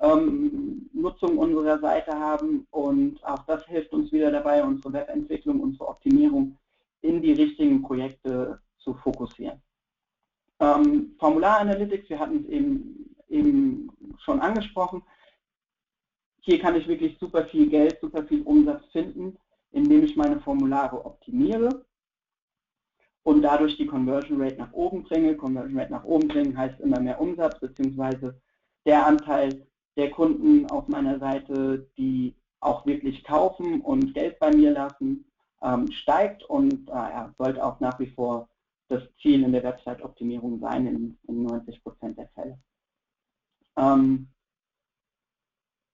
ähm, Nutzung unserer Seite haben und auch das hilft uns wieder dabei, unsere Webentwicklung, unsere Optimierung in die richtigen Projekte zu fokussieren. Ähm, Formular Analytics, wir hatten es eben, eben schon angesprochen. Hier kann ich wirklich super viel Geld, super viel Umsatz finden, indem ich meine Formulare optimiere und dadurch die Conversion Rate nach oben bringe. Conversion Rate nach oben bringen heißt immer mehr Umsatz, beziehungsweise der Anteil der Kunden auf meiner Seite, die auch wirklich kaufen und Geld bei mir lassen, ähm, steigt und äh, ja, sollte auch nach wie vor das Ziel in der Website-Optimierung sein in, in 90 Prozent der Fälle. Ähm,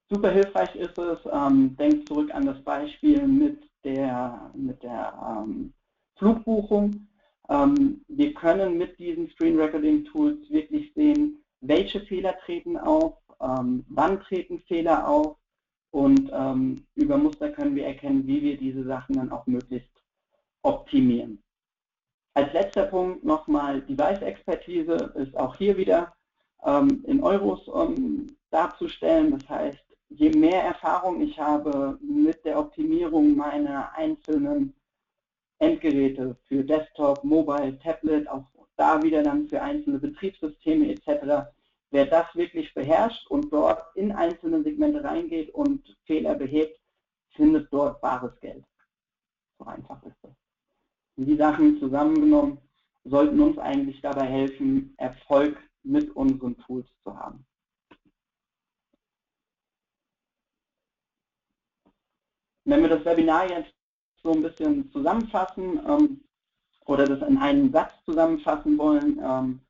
super hilfreich ist es, ähm, denkt zurück an das Beispiel mit der, mit der ähm, Flugbuchung. Ähm, wir können mit diesen Screen Recording Tools wirklich sehen, welche Fehler treten auf, ähm, wann treten Fehler auf und ähm, über Muster können wir erkennen, wie wir diese Sachen dann auch möglichst optimieren. Als letzter Punkt nochmal Device-Expertise ist auch hier wieder ähm, in Euros um, darzustellen. Das heißt, je mehr Erfahrung ich habe mit der Optimierung meiner einzelnen Endgeräte für Desktop, Mobile, Tablet, auch da wieder dann für einzelne Betriebssysteme etc., wer das wirklich beherrscht und dort in einzelne Segmente reingeht und Fehler behebt, findet dort bares Geld. So einfach ist das. Und die Sachen zusammengenommen sollten uns eigentlich dabei helfen, Erfolg mit unseren Tools zu haben. Wenn wir das Webinar jetzt so ein bisschen zusammenfassen ähm, oder das in einen Satz zusammenfassen wollen, ähm,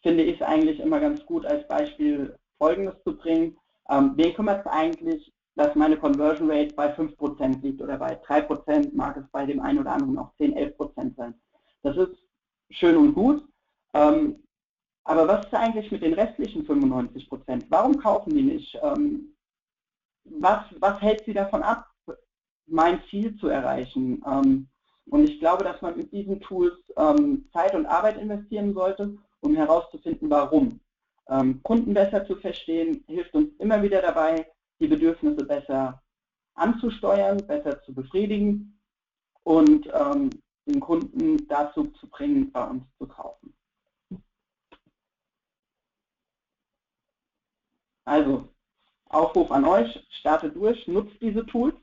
finde ich es eigentlich immer ganz gut als Beispiel Folgendes zu bringen. Ähm, wen kümmert es eigentlich, dass meine Conversion Rate bei 5% liegt oder bei 3%, mag es bei dem einen oder anderen auch 10, 11% sein. Das ist schön und gut. Ähm, aber was ist eigentlich mit den restlichen 95%? Warum kaufen die nicht? Ähm, was, was hält sie davon ab, mein Ziel zu erreichen? Ähm, und ich glaube, dass man mit diesen Tools ähm, Zeit und Arbeit investieren sollte um herauszufinden, warum. Ähm, Kunden besser zu verstehen, hilft uns immer wieder dabei, die Bedürfnisse besser anzusteuern, besser zu befriedigen und ähm, den Kunden dazu zu bringen, bei uns zu kaufen. Also, Aufruf an euch, startet durch, nutzt diese Tools,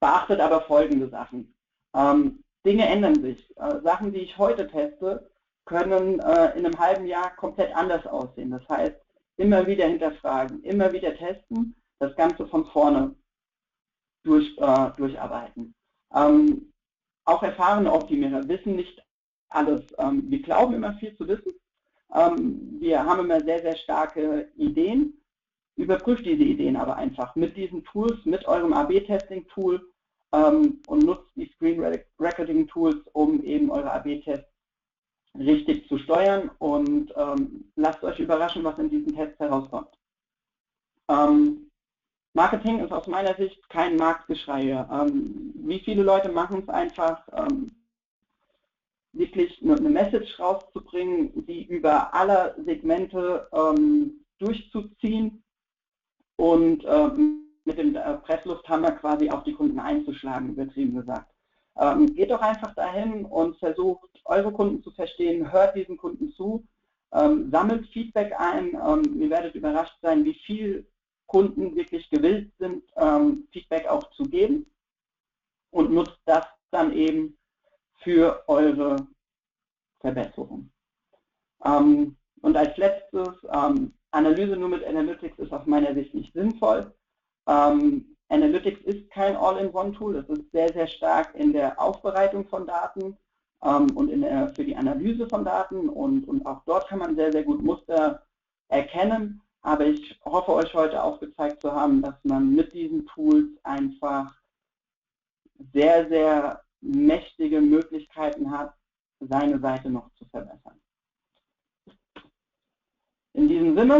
beachtet aber folgende Sachen. Ähm, Dinge ändern sich. Äh, Sachen, die ich heute teste, können äh, in einem halben Jahr komplett anders aussehen. Das heißt, immer wieder hinterfragen, immer wieder testen, das Ganze von vorne durch, äh, durcharbeiten. Ähm, auch erfahrene Optimierer wissen nicht alles. Ähm, wir glauben immer viel zu wissen. Ähm, wir haben immer sehr, sehr starke Ideen. Überprüft diese Ideen aber einfach mit diesen Tools, mit eurem AB-Testing-Tool ähm, und nutzt die Screen Recording Tools, um eben eure AB-Tests richtig zu steuern und ähm, lasst euch überraschen, was in diesen Tests herauskommt. Ähm, Marketing ist aus meiner Sicht kein Marktgeschrei. Ähm, wie viele Leute machen es einfach, ähm, wirklich eine, eine, Message rauszubringen, die über alle Segmente ähm, durchzuziehen und ähm, mit dem äh, Presslufthammer quasi auf die Kunden einzuschlagen, übertrieben gesagt. Ähm, geht doch einfach dahin und versucht, eure Kunden zu verstehen, hört diesen Kunden zu, ähm, sammelt Feedback ein. Ähm, ihr werdet überrascht sein, wie viel Kunden wirklich gewillt sind, ähm, Feedback auch zu geben und nutzt das dann eben für eure Verbesserung. Ähm, und als letztes, ähm, Analyse nur mit Analytics ist aus meiner Sicht nicht sinnvoll. Ähm, Analytics ist kein All-in-One-Tool, es ist sehr, sehr stark in der Aufbereitung von Daten ähm, und der, für die Analyse von Daten und, und auch dort kann man sehr, sehr gut Muster erkennen. Aber ich hoffe, euch heute auch gezeigt zu haben, dass man mit diesen Tools einfach sehr, sehr mächtige Möglichkeiten hat, seine Seite noch zu verbessern. In diesem Sinne,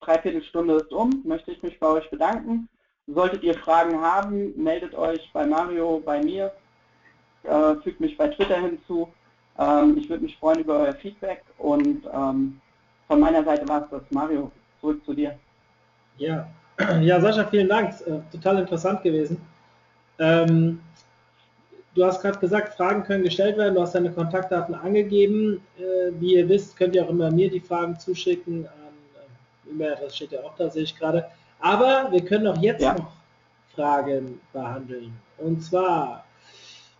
Dreiviertelstunde ist um, möchte ich mich bei euch bedanken. Solltet ihr Fragen haben, meldet euch bei Mario, bei mir, äh, fügt mich bei Twitter hinzu. Ähm, ich würde mich freuen über euer Feedback und ähm, von meiner Seite war es das. Mario, zurück zu dir. Ja, ja Sascha, vielen Dank. Äh, total interessant gewesen. Ähm, du hast gerade gesagt, Fragen können gestellt werden. Du hast deine Kontaktdaten angegeben. Äh, wie ihr wisst, könnt ihr auch immer mir die Fragen zuschicken. An, äh, E-Mail-Adresse steht ja auch da, sehe ich gerade. Aber wir können auch jetzt ja. noch Fragen behandeln. Und zwar,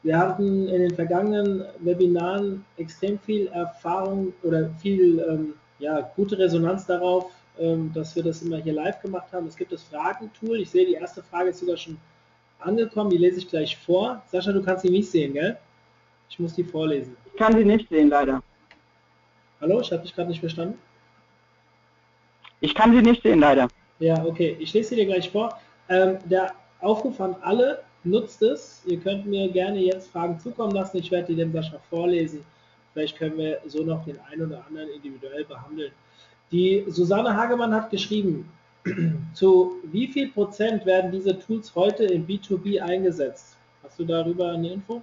wir hatten in den vergangenen Webinaren extrem viel Erfahrung oder viel ähm, ja, gute Resonanz darauf, ähm, dass wir das immer hier live gemacht haben. Es gibt das Fragentool. Ich sehe, die erste Frage ist sogar schon angekommen. Die lese ich gleich vor. Sascha, du kannst sie nicht sehen, gell? Ich muss die vorlesen. Ich kann sie nicht sehen, leider. Hallo, ich habe dich gerade nicht verstanden. Ich kann sie nicht sehen, leider. Ja, okay. Ich lese sie dir gleich vor. Ähm, der Aufruf an alle, nutzt es. Ihr könnt mir gerne jetzt Fragen zukommen lassen. Ich werde die dem Sascha vorlesen. Vielleicht können wir so noch den einen oder anderen individuell behandeln. Die Susanne Hagemann hat geschrieben, zu wie viel Prozent werden diese Tools heute im B2B eingesetzt? Hast du darüber eine Info?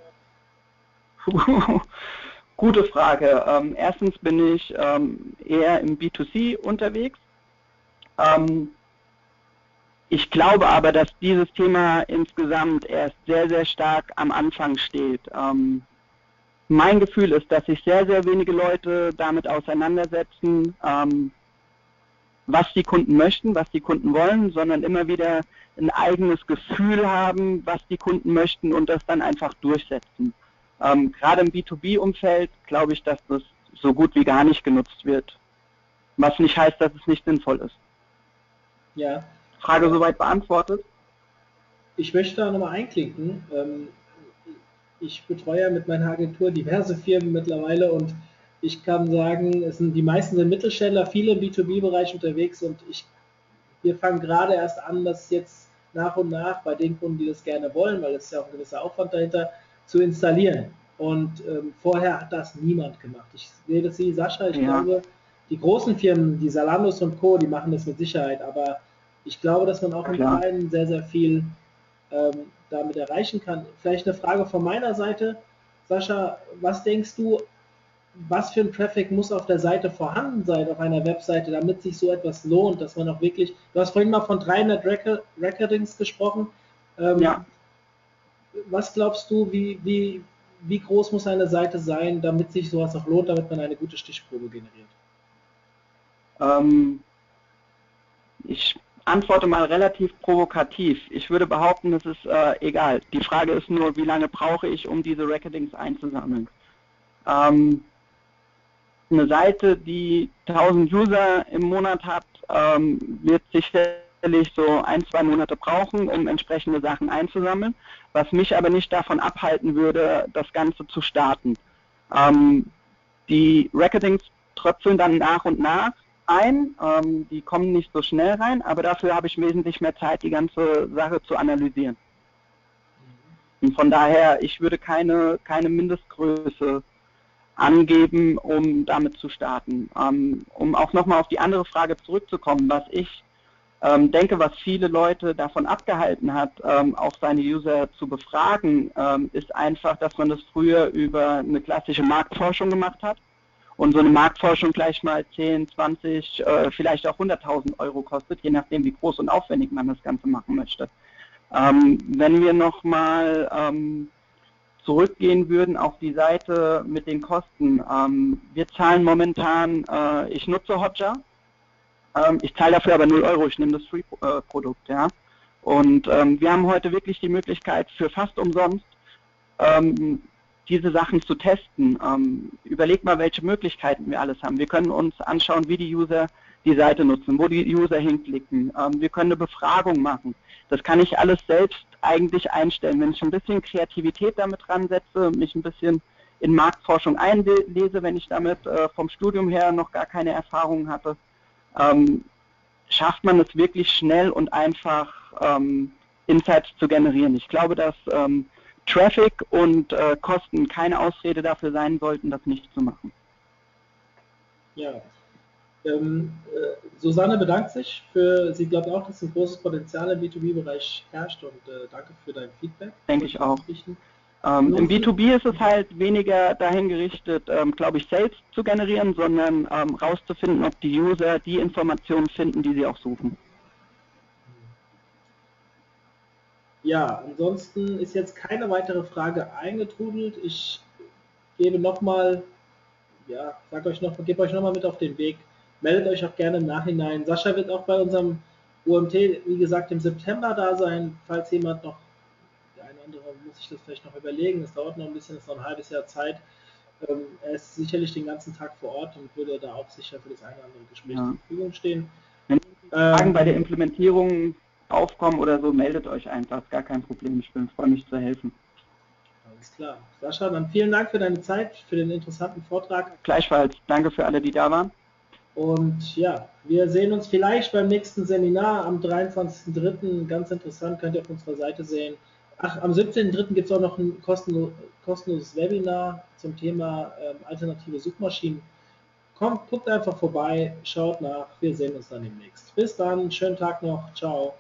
Gute Frage. Ähm, erstens bin ich ähm, eher im B2C unterwegs. Ähm, ich glaube aber, dass dieses Thema insgesamt erst sehr, sehr stark am Anfang steht. Ähm, mein Gefühl ist, dass sich sehr, sehr wenige Leute damit auseinandersetzen, ähm, was die Kunden möchten, was die Kunden wollen, sondern immer wieder ein eigenes Gefühl haben, was die Kunden möchten und das dann einfach durchsetzen. Ähm, gerade im B2B-Umfeld glaube ich, dass das so gut wie gar nicht genutzt wird. Was nicht heißt, dass es nicht sinnvoll ist. Ja. Frage soweit beantwortet? Ich möchte da nochmal einklinken. Ähm, ich betreue ja mit meiner Agentur diverse Firmen mittlerweile und ich kann sagen, es sind die meisten sind Mittelständler, viele im B2B-Bereich unterwegs und ich, wir fangen gerade erst an, das jetzt nach und nach bei den Kunden, die das gerne wollen, weil es ja auch ein gewisser Aufwand dahinter, zu installieren. Und ähm, vorher hat das niemand gemacht. Ich sehe das wie Sascha, ich ja. glaube, die großen Firmen, die Salandos und Co., die machen das mit Sicherheit, aber ich glaube, dass man auch im Kleinen sehr, sehr viel ähm, damit erreichen kann. Vielleicht eine Frage von meiner Seite. Sascha, was denkst du, was für ein Traffic muss auf der Seite vorhanden sein, auf einer Webseite, damit sich so etwas lohnt, dass man auch wirklich, du hast vorhin mal von 300 Record Recordings gesprochen. Ähm, ja. Was glaubst du, wie, wie, wie groß muss eine Seite sein, damit sich sowas auch lohnt, damit man eine gute Stichprobe generiert? Ähm, ich antworte mal relativ provokativ. Ich würde behaupten, es ist äh, egal. Die Frage ist nur, wie lange brauche ich, um diese Recordings einzusammeln. Ähm, eine Seite, die 1000 User im Monat hat, ähm, wird sicherlich so ein, zwei Monate brauchen, um entsprechende Sachen einzusammeln, was mich aber nicht davon abhalten würde, das Ganze zu starten. Ähm, die Recordings tröpfeln dann nach und nach ein. Ähm, die kommen nicht so schnell rein, aber dafür habe ich wesentlich mehr Zeit, die ganze Sache zu analysieren. Und von daher, ich würde keine, keine Mindestgröße angeben, um damit zu starten. Ähm, um auch nochmal auf die andere Frage zurückzukommen, was ich ähm, denke, was viele Leute davon abgehalten hat, ähm, auch seine User zu befragen, ähm, ist einfach, dass man das früher über eine klassische Marktforschung gemacht hat und so eine Marktforschung gleich mal 10, 20, äh, vielleicht auch 100.000 Euro kostet, je nachdem, wie groß und aufwendig man das Ganze machen möchte. Ähm, wenn wir nochmal ähm, zurückgehen würden auf die Seite mit den Kosten, ähm, wir zahlen momentan, äh, ich nutze Hotjar, ähm, ich zahle dafür aber 0 Euro, ich nehme das Free-Produkt, ja. Und ähm, wir haben heute wirklich die Möglichkeit für fast umsonst ähm, diese Sachen zu testen. Ähm, überleg mal, welche Möglichkeiten wir alles haben. Wir können uns anschauen, wie die User die Seite nutzen, wo die User hinklicken. Ähm, wir können eine Befragung machen. Das kann ich alles selbst eigentlich einstellen. Wenn ich ein bisschen Kreativität damit dran setze, mich ein bisschen in Marktforschung einlese, wenn ich damit äh, vom Studium her noch gar keine Erfahrung hatte, ähm, schafft man es wirklich schnell und einfach ähm, Insights zu generieren. Ich glaube, dass ähm, Traffic und äh, Kosten keine Ausrede dafür sein sollten, das nicht zu machen. Ja, Ähm, äh, Susanne bedankt sich für, sie glaubt auch, dass ein großes Potenzial im B2B-Bereich herrscht und äh, danke für dein Feedback. Denke ich auch. Ähm, Im B2B ist es halt weniger dahin gerichtet, ähm, glaube ich, selbst zu generieren, sondern ähm, rauszufinden, ob die User die Informationen finden, die sie auch suchen. Ja, ansonsten ist jetzt keine weitere Frage eingetrudelt. Ich gebe nochmal, ja, sag euch noch, gebe euch nochmal mit auf den Weg. Meldet euch auch gerne im Nachhinein. Sascha wird auch bei unserem UMT, wie gesagt, im September da sein, falls jemand noch, der eine oder andere muss sich das vielleicht noch überlegen, es dauert noch ein bisschen, es ist noch ein halbes Jahr Zeit. Ähm, er ist sicherlich den ganzen Tag vor Ort und würde da auch sicher für das eine oder andere Gespräch ja. zur Verfügung stehen. Wenn Fragen ähm, bei der Implementierung aufkommen oder so, meldet euch einfach, ist gar kein Problem. Ich bin freue mich zu helfen. Alles klar. Sascha, dann vielen Dank für deine Zeit, für den interessanten Vortrag. Gleichfalls. Danke für alle, die da waren. Und ja, wir sehen uns vielleicht beim nächsten Seminar am 23.03. Ganz interessant, könnt ihr auf unserer Seite sehen. Ach, am 17.03. gibt es auch noch ein kostenlo kostenloses Webinar zum Thema ähm, alternative Suchmaschinen. Kommt, guckt einfach vorbei, schaut nach. Wir sehen uns dann demnächst. Bis dann, schönen Tag noch. Ciao.